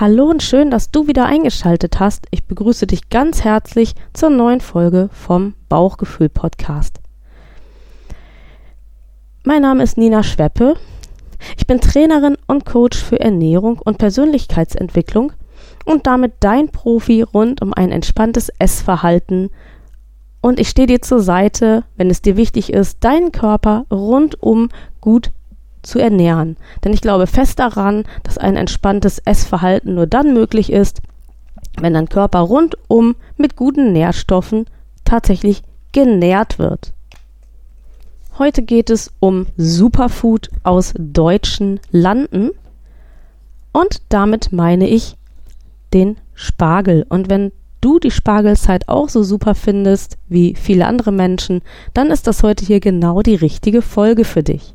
Hallo und schön, dass du wieder eingeschaltet hast. Ich begrüße dich ganz herzlich zur neuen Folge vom Bauchgefühl Podcast. Mein Name ist Nina Schweppe. Ich bin Trainerin und Coach für Ernährung und Persönlichkeitsentwicklung und damit dein Profi rund um ein entspanntes Essverhalten. Und ich stehe dir zur Seite, wenn es dir wichtig ist, deinen Körper rundum gut zu ernähren. Denn ich glaube fest daran, dass ein entspanntes Essverhalten nur dann möglich ist, wenn dein Körper rundum mit guten Nährstoffen tatsächlich genährt wird. Heute geht es um Superfood aus deutschen Landen und damit meine ich den Spargel. Und wenn du die Spargelzeit auch so super findest wie viele andere Menschen, dann ist das heute hier genau die richtige Folge für dich.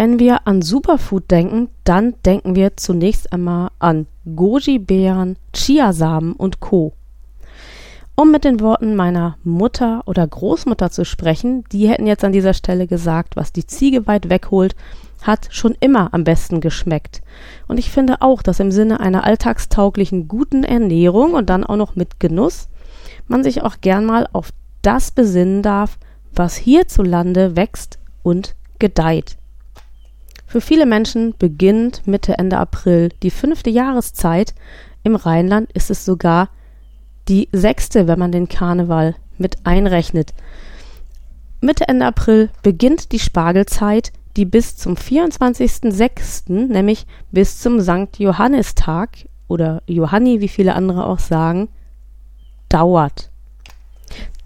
Wenn wir an Superfood denken, dann denken wir zunächst einmal an Goji-Beeren, Chiasamen und Co. Um mit den Worten meiner Mutter oder Großmutter zu sprechen, die hätten jetzt an dieser Stelle gesagt, was die Ziege weit wegholt, hat schon immer am besten geschmeckt. Und ich finde auch, dass im Sinne einer alltagstauglichen guten Ernährung und dann auch noch mit Genuss man sich auch gern mal auf das besinnen darf, was hierzulande wächst und gedeiht. Für viele Menschen beginnt Mitte, Ende April die fünfte Jahreszeit. Im Rheinland ist es sogar die sechste, wenn man den Karneval mit einrechnet. Mitte, Ende April beginnt die Spargelzeit, die bis zum 24.06., nämlich bis zum Sankt Johannistag oder Johanni, wie viele andere auch sagen, dauert.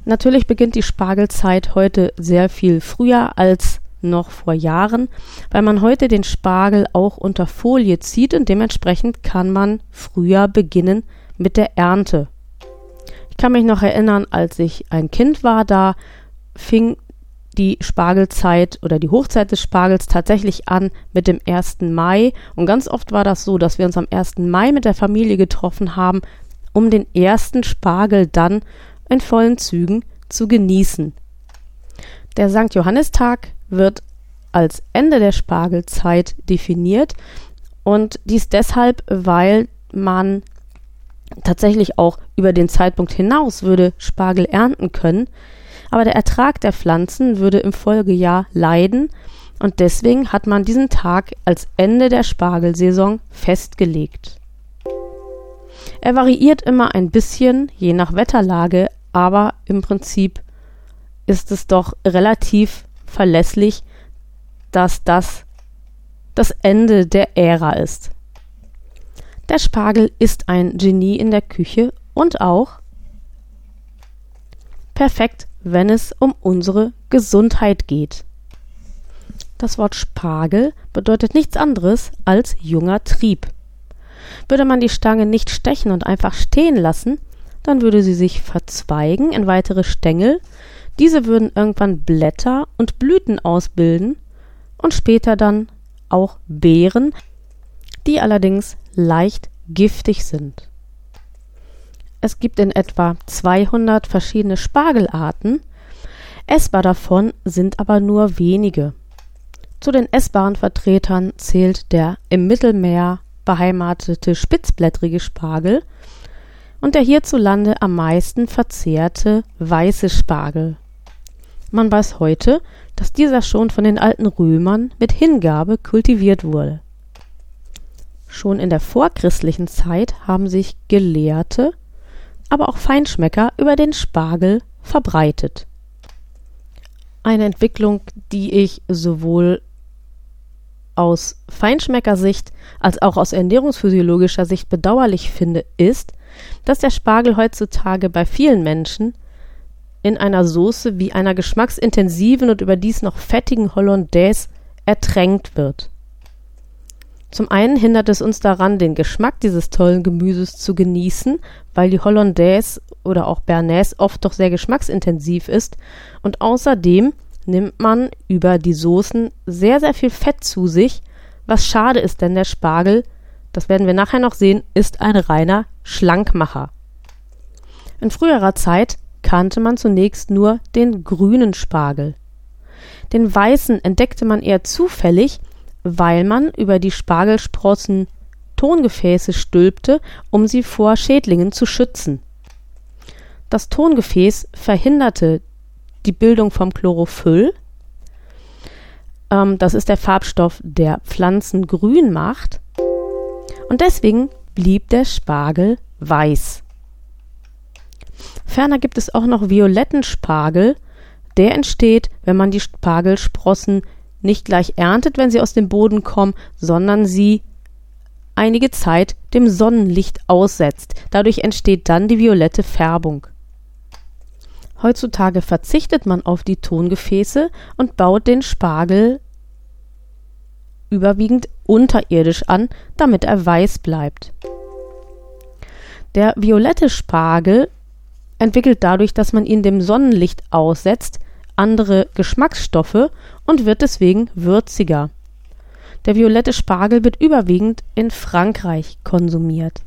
Natürlich beginnt die Spargelzeit heute sehr viel früher als noch vor Jahren, weil man heute den Spargel auch unter Folie zieht und dementsprechend kann man früher beginnen mit der Ernte. Ich kann mich noch erinnern, als ich ein Kind war, da fing die Spargelzeit oder die Hochzeit des Spargels tatsächlich an mit dem 1. Mai. Und ganz oft war das so, dass wir uns am 1. Mai mit der Familie getroffen haben, um den ersten Spargel dann in vollen Zügen zu genießen. Der St. Johannistag wird als Ende der Spargelzeit definiert. Und dies deshalb, weil man tatsächlich auch über den Zeitpunkt hinaus würde Spargel ernten können, aber der Ertrag der Pflanzen würde im Folgejahr leiden. Und deswegen hat man diesen Tag als Ende der Spargelsaison festgelegt. Er variiert immer ein bisschen, je nach Wetterlage, aber im Prinzip ist es doch relativ verlässlich, dass das das Ende der Ära ist. Der Spargel ist ein Genie in der Küche und auch perfekt, wenn es um unsere Gesundheit geht. Das Wort Spargel bedeutet nichts anderes als junger Trieb. Würde man die Stange nicht stechen und einfach stehen lassen, dann würde sie sich verzweigen in weitere Stängel diese würden irgendwann Blätter und Blüten ausbilden und später dann auch Beeren, die allerdings leicht giftig sind. Es gibt in etwa 200 verschiedene Spargelarten, essbar davon sind aber nur wenige. Zu den essbaren Vertretern zählt der im Mittelmeer beheimatete spitzblättrige Spargel und der hierzulande am meisten verzehrte weiße Spargel. Man weiß heute, dass dieser schon von den alten Römern mit Hingabe kultiviert wurde. Schon in der vorchristlichen Zeit haben sich Gelehrte, aber auch Feinschmecker über den Spargel verbreitet. Eine Entwicklung, die ich sowohl aus Feinschmeckersicht als auch aus ernährungsphysiologischer Sicht bedauerlich finde, ist, dass der Spargel heutzutage bei vielen Menschen in einer Soße wie einer geschmacksintensiven und überdies noch fettigen Hollandaise ertränkt wird. Zum einen hindert es uns daran, den Geschmack dieses tollen Gemüses zu genießen, weil die Hollandaise oder auch Bernays oft doch sehr geschmacksintensiv ist und außerdem nimmt man über die Soßen sehr, sehr viel Fett zu sich, was schade ist, denn der Spargel, das werden wir nachher noch sehen, ist ein reiner Schlankmacher. In früherer Zeit kannte man zunächst nur den grünen Spargel. Den weißen entdeckte man eher zufällig, weil man über die Spargelsprossen Tongefäße stülpte, um sie vor Schädlingen zu schützen. Das Tongefäß verhinderte die Bildung vom Chlorophyll. Ähm, das ist der Farbstoff, der Pflanzen grün macht. Und deswegen blieb der Spargel weiß. Ferner gibt es auch noch violetten Spargel. Der entsteht, wenn man die Spargelsprossen nicht gleich erntet, wenn sie aus dem Boden kommen, sondern sie einige Zeit dem Sonnenlicht aussetzt. Dadurch entsteht dann die violette Färbung. Heutzutage verzichtet man auf die Tongefäße und baut den Spargel überwiegend unterirdisch an, damit er weiß bleibt. Der violette Spargel entwickelt dadurch, dass man ihn dem Sonnenlicht aussetzt, andere Geschmacksstoffe und wird deswegen würziger. Der violette Spargel wird überwiegend in Frankreich konsumiert.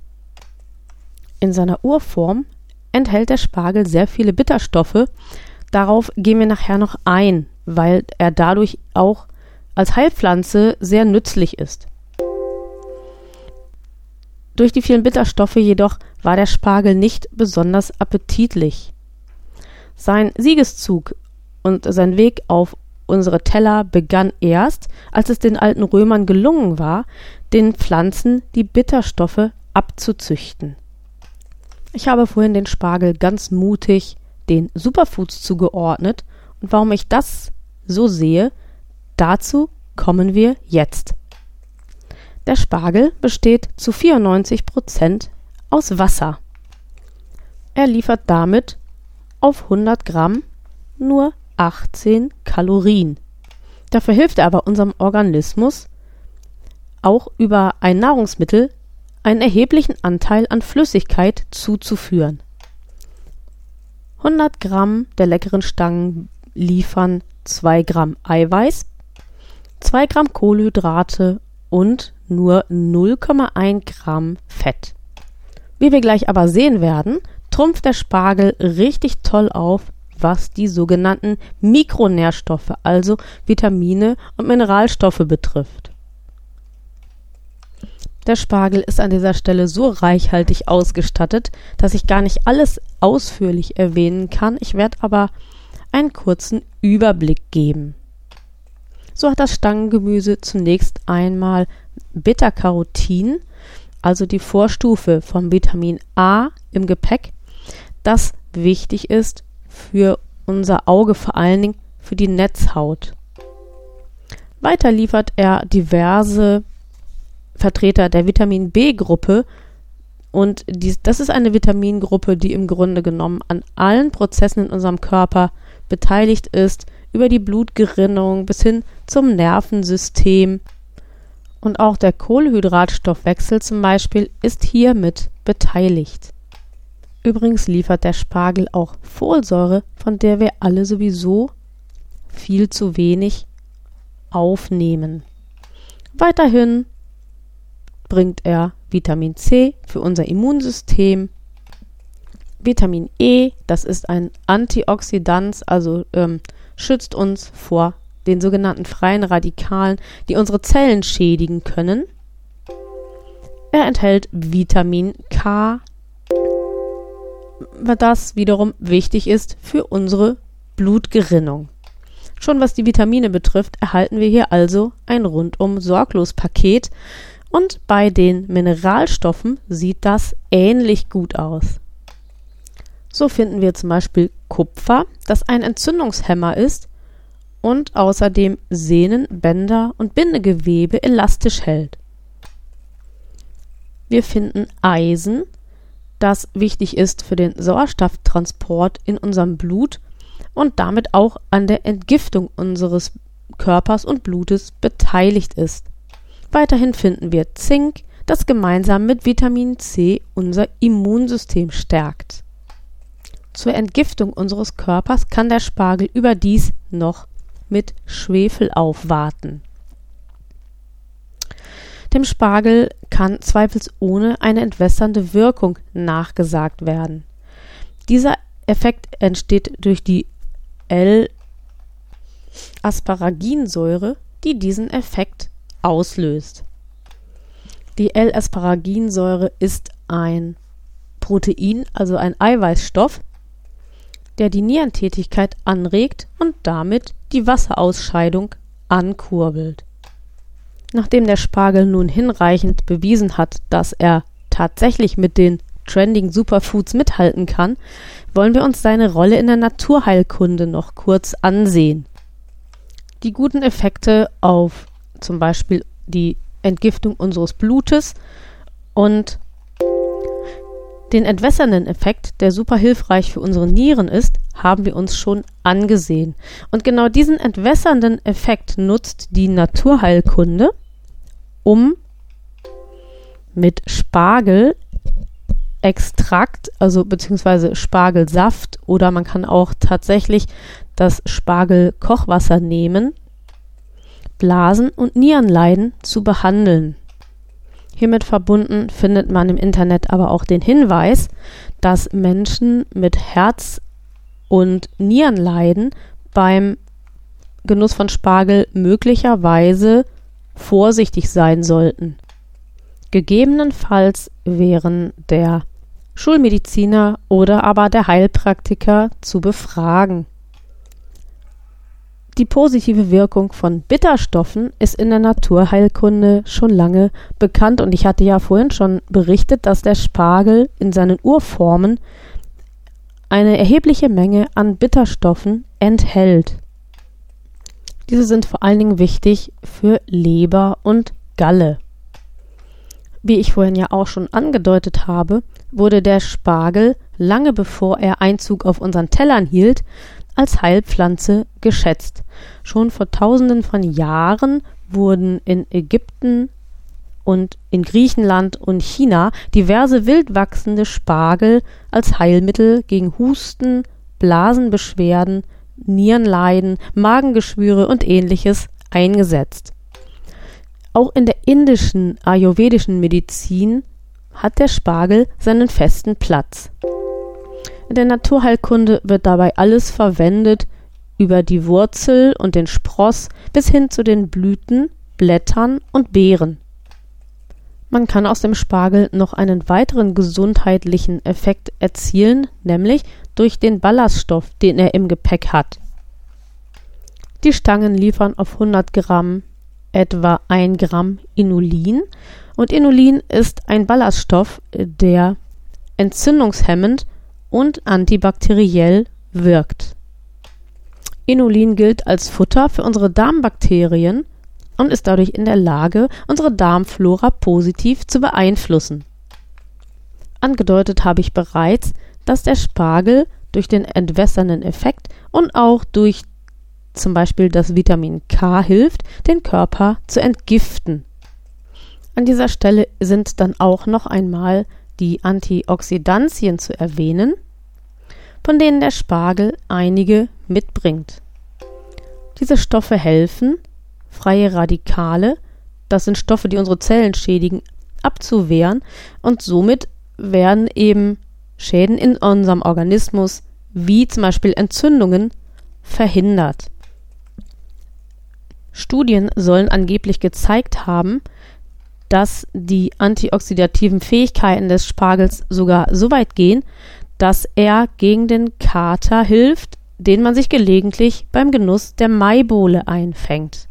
In seiner Urform enthält der Spargel sehr viele Bitterstoffe. Darauf gehen wir nachher noch ein, weil er dadurch auch als Heilpflanze sehr nützlich ist. Durch die vielen Bitterstoffe jedoch war der Spargel nicht besonders appetitlich. Sein Siegeszug und sein Weg auf unsere Teller begann erst, als es den alten Römern gelungen war, den Pflanzen die Bitterstoffe abzuzüchten. Ich habe vorhin den Spargel ganz mutig den Superfoods zugeordnet und warum ich das so sehe, dazu kommen wir jetzt. Der Spargel besteht zu 94 Prozent aus Wasser. Er liefert damit auf 100 Gramm nur 18 Kalorien. Dafür hilft er aber unserem Organismus auch über ein Nahrungsmittel einen erheblichen Anteil an Flüssigkeit zuzuführen. 100 Gramm der leckeren Stangen liefern 2 Gramm Eiweiß, 2 Gramm Kohlenhydrate und nur 0,1 Gramm Fett. Wie wir gleich aber sehen werden, trumpft der Spargel richtig toll auf, was die sogenannten Mikronährstoffe, also Vitamine und Mineralstoffe betrifft. Der Spargel ist an dieser Stelle so reichhaltig ausgestattet, dass ich gar nicht alles ausführlich erwähnen kann. Ich werde aber einen kurzen Überblick geben. So hat das Stangengemüse zunächst einmal Beta-Carotin, also die Vorstufe vom Vitamin A im Gepäck, das wichtig ist für unser Auge, vor allen Dingen für die Netzhaut. Weiter liefert er diverse Vertreter der Vitamin B-Gruppe und dies, das ist eine Vitamingruppe, die im Grunde genommen an allen Prozessen in unserem Körper beteiligt ist, über die Blutgerinnung bis hin zum Nervensystem. Und auch der Kohlenhydratstoffwechsel zum Beispiel ist hier mit beteiligt. Übrigens liefert der Spargel auch Folsäure, von der wir alle sowieso viel zu wenig aufnehmen. Weiterhin bringt er Vitamin C für unser Immunsystem, Vitamin E, das ist ein Antioxidant, also ähm, schützt uns vor den sogenannten freien Radikalen, die unsere Zellen schädigen können. Er enthält Vitamin K, das wiederum wichtig ist für unsere Blutgerinnung. Schon was die Vitamine betrifft, erhalten wir hier also ein rundum sorglos Paket und bei den Mineralstoffen sieht das ähnlich gut aus. So finden wir zum Beispiel Kupfer, das ein Entzündungshemmer ist und außerdem Sehnen, Bänder und Bindegewebe elastisch hält. Wir finden Eisen, das wichtig ist für den Sauerstofftransport in unserem Blut und damit auch an der Entgiftung unseres Körpers und Blutes beteiligt ist. Weiterhin finden wir Zink, das gemeinsam mit Vitamin C unser Immunsystem stärkt. Zur Entgiftung unseres Körpers kann der Spargel überdies noch mit Schwefel aufwarten. Dem Spargel kann zweifelsohne eine entwässernde Wirkung nachgesagt werden. Dieser Effekt entsteht durch die L-Asparaginsäure, die diesen Effekt auslöst. Die L-Asparaginsäure ist ein Protein, also ein Eiweißstoff, der die Nierentätigkeit anregt und damit die Wasserausscheidung ankurbelt. Nachdem der Spargel nun hinreichend bewiesen hat, dass er tatsächlich mit den trending Superfoods mithalten kann, wollen wir uns seine Rolle in der Naturheilkunde noch kurz ansehen. Die guten Effekte auf zum Beispiel die Entgiftung unseres Blutes und den entwässernden Effekt, der super hilfreich für unsere Nieren ist, haben wir uns schon angesehen. Und genau diesen entwässernden Effekt nutzt die Naturheilkunde, um mit Spargel Extrakt, also beziehungsweise Spargelsaft oder man kann auch tatsächlich das Spargelkochwasser nehmen, Blasen und Nierenleiden zu behandeln. Hiermit verbunden findet man im Internet aber auch den Hinweis, dass Menschen mit Herz- und Nierenleiden beim Genuss von Spargel möglicherweise vorsichtig sein sollten. Gegebenenfalls wären der Schulmediziner oder aber der Heilpraktiker zu befragen. Die positive Wirkung von Bitterstoffen ist in der Naturheilkunde schon lange bekannt und ich hatte ja vorhin schon berichtet, dass der Spargel in seinen Urformen eine erhebliche Menge an Bitterstoffen enthält. Diese sind vor allen Dingen wichtig für Leber und Galle. Wie ich vorhin ja auch schon angedeutet habe, wurde der Spargel lange bevor er Einzug auf unseren Tellern hielt, als Heilpflanze geschätzt. Schon vor tausenden von Jahren wurden in Ägypten und in Griechenland und China diverse wild wachsende Spargel als Heilmittel gegen Husten, Blasenbeschwerden, Nierenleiden, Magengeschwüre und ähnliches eingesetzt. Auch in der indischen ayurvedischen Medizin hat der Spargel seinen festen Platz. In der Naturheilkunde wird dabei alles verwendet, über die Wurzel und den Spross bis hin zu den Blüten, Blättern und Beeren. Man kann aus dem Spargel noch einen weiteren gesundheitlichen Effekt erzielen, nämlich durch den Ballaststoff, den er im Gepäck hat. Die Stangen liefern auf 100 Gramm etwa 1 Gramm Inulin und Inulin ist ein Ballaststoff, der entzündungshemmend und antibakteriell wirkt. Inulin gilt als Futter für unsere Darmbakterien und ist dadurch in der Lage, unsere Darmflora positiv zu beeinflussen. Angedeutet habe ich bereits, dass der Spargel durch den entwässernden Effekt und auch durch zum Beispiel das Vitamin K hilft, den Körper zu entgiften. An dieser Stelle sind dann auch noch einmal die Antioxidantien zu erwähnen, von denen der Spargel einige mitbringt. Diese Stoffe helfen, freie Radikale, das sind Stoffe, die unsere Zellen schädigen, abzuwehren und somit werden eben Schäden in unserem Organismus, wie zum Beispiel Entzündungen, verhindert. Studien sollen angeblich gezeigt haben, dass die antioxidativen Fähigkeiten des Spargels sogar so weit gehen, dass er gegen den Kater hilft, den man sich gelegentlich beim Genuss der Maibohle einfängt.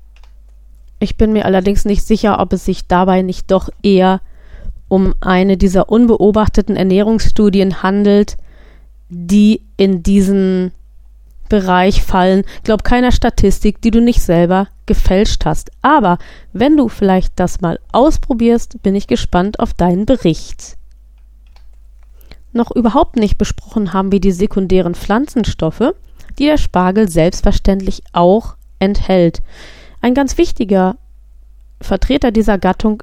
Ich bin mir allerdings nicht sicher, ob es sich dabei nicht doch eher um eine dieser unbeobachteten Ernährungsstudien handelt, die in diesen Bereich fallen. Glaub keiner Statistik, die du nicht selber gefälscht hast. Aber wenn du vielleicht das mal ausprobierst, bin ich gespannt auf deinen Bericht noch überhaupt nicht besprochen haben wir die sekundären Pflanzenstoffe, die der Spargel selbstverständlich auch enthält. Ein ganz wichtiger Vertreter dieser Gattung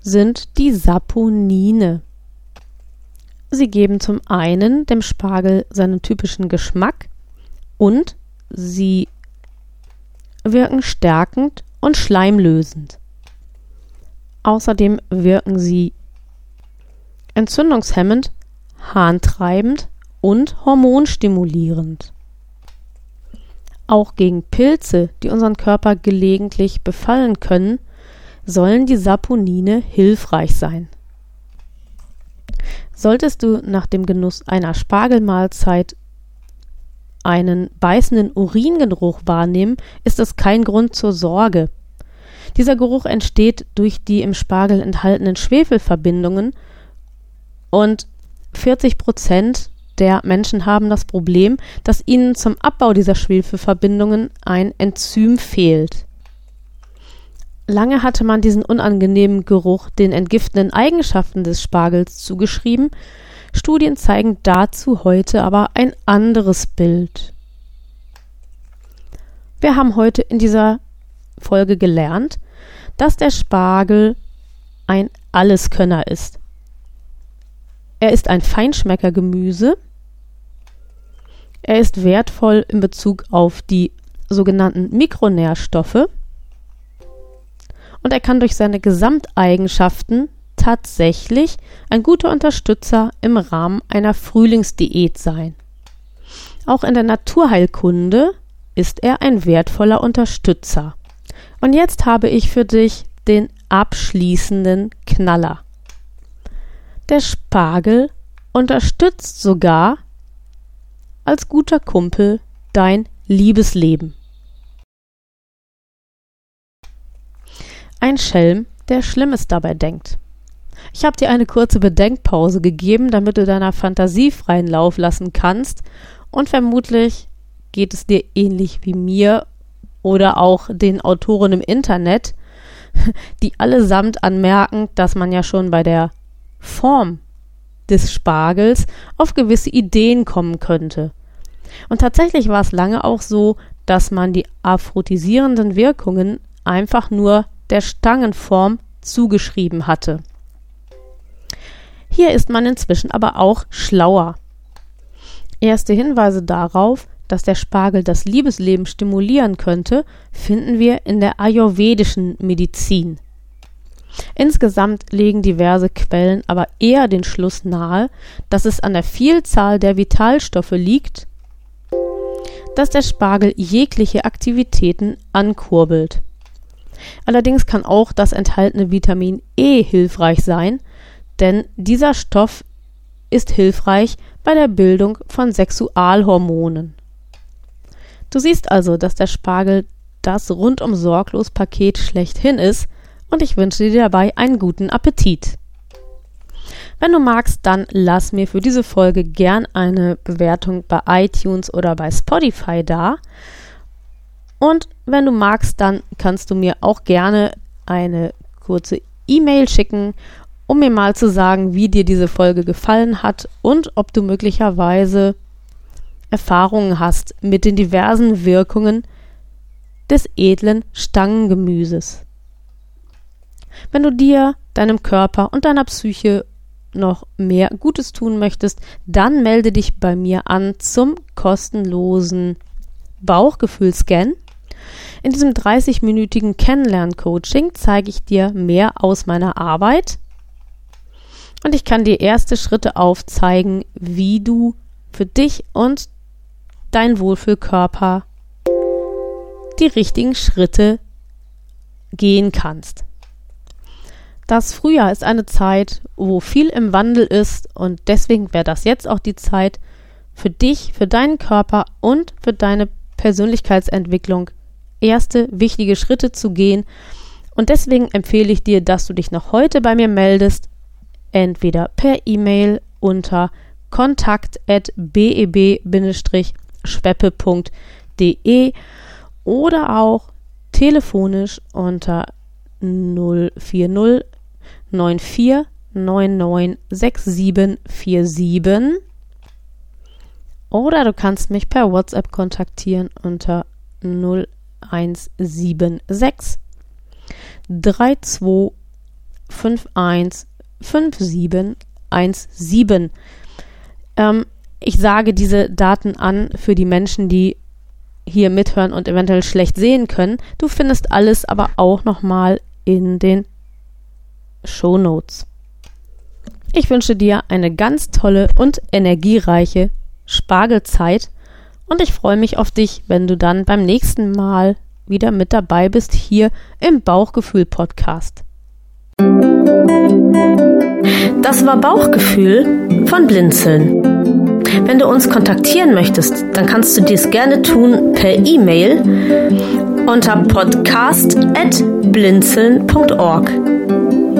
sind die Saponine. Sie geben zum einen dem Spargel seinen typischen Geschmack und sie wirken stärkend und schleimlösend. Außerdem wirken sie entzündungshemmend, harntreibend und hormonstimulierend. Auch gegen Pilze, die unseren Körper gelegentlich befallen können, sollen die Saponine hilfreich sein. Solltest du nach dem Genuss einer Spargelmahlzeit einen beißenden Uringeruch wahrnehmen, ist das kein Grund zur Sorge. Dieser Geruch entsteht durch die im Spargel enthaltenen Schwefelverbindungen und 40 Prozent der Menschen haben das Problem, dass ihnen zum Abbau dieser Schwefelverbindungen ein Enzym fehlt. Lange hatte man diesen unangenehmen Geruch den entgiftenden Eigenschaften des Spargels zugeschrieben, Studien zeigen dazu heute aber ein anderes Bild. Wir haben heute in dieser Folge gelernt, dass der Spargel ein Alleskönner ist. Er ist ein Feinschmeckergemüse. Er ist wertvoll in Bezug auf die sogenannten Mikronährstoffe und er kann durch seine Gesamteigenschaften tatsächlich ein guter Unterstützer im Rahmen einer Frühlingsdiät sein. Auch in der Naturheilkunde ist er ein wertvoller Unterstützer. Und jetzt habe ich für dich den abschließenden Knaller. Der Spargel unterstützt sogar als guter Kumpel dein Liebesleben. Ein Schelm, der Schlimmes dabei denkt. Ich habe dir eine kurze Bedenkpause gegeben, damit du deiner Fantasie freien Lauf lassen kannst und vermutlich geht es dir ähnlich wie mir oder auch den Autoren im Internet, die allesamt anmerken, dass man ja schon bei der Form des Spargels auf gewisse Ideen kommen könnte. Und tatsächlich war es lange auch so, dass man die aphrodisierenden Wirkungen einfach nur der Stangenform zugeschrieben hatte. Hier ist man inzwischen aber auch schlauer. Erste Hinweise darauf, dass der Spargel das Liebesleben stimulieren könnte, finden wir in der ayurvedischen Medizin. Insgesamt legen diverse Quellen aber eher den Schluss nahe, dass es an der Vielzahl der Vitalstoffe liegt, dass der Spargel jegliche Aktivitäten ankurbelt. Allerdings kann auch das enthaltene Vitamin E hilfreich sein, denn dieser Stoff ist hilfreich bei der Bildung von Sexualhormonen. Du siehst also, dass der Spargel das rundum sorglos Paket schlechthin ist und ich wünsche dir dabei einen guten Appetit. Wenn du magst, dann lass mir für diese Folge gern eine Bewertung bei iTunes oder bei Spotify da. Und wenn du magst, dann kannst du mir auch gerne eine kurze E-Mail schicken, um mir mal zu sagen, wie dir diese Folge gefallen hat und ob du möglicherweise Erfahrungen hast mit den diversen Wirkungen des edlen Stangengemüses. Wenn du dir, deinem Körper und deiner Psyche noch mehr Gutes tun möchtest, dann melde dich bei mir an zum kostenlosen Bauchgefühlscan in diesem 30-minütigen Kennenlern-Coaching zeige ich dir mehr aus meiner Arbeit und ich kann dir erste Schritte aufzeigen, wie du für dich und dein Wohlfühlkörper die richtigen Schritte gehen kannst. Das Frühjahr ist eine Zeit, wo viel im Wandel ist und deswegen wäre das jetzt auch die Zeit für dich, für deinen Körper und für deine Persönlichkeitsentwicklung erste wichtige Schritte zu gehen. Und deswegen empfehle ich dir, dass du dich noch heute bei mir meldest, entweder per E-Mail unter kontakt.beb-schweppe.de oder auch telefonisch unter 040 94 99 6747 oder du kannst mich per WhatsApp kontaktieren unter 0 0176 3251 5717. Ähm, ich sage diese Daten an für die Menschen, die hier mithören und eventuell schlecht sehen können. Du findest alles aber auch nochmal in den Show Notes. Ich wünsche dir eine ganz tolle und energiereiche Spargelzeit und ich freue mich auf dich, wenn du dann beim nächsten Mal wieder mit dabei bist hier im Bauchgefühl Podcast. Das war Bauchgefühl von Blinzeln. Wenn du uns kontaktieren möchtest, dann kannst du dies gerne tun per E-Mail unter podcast.blinzeln.org.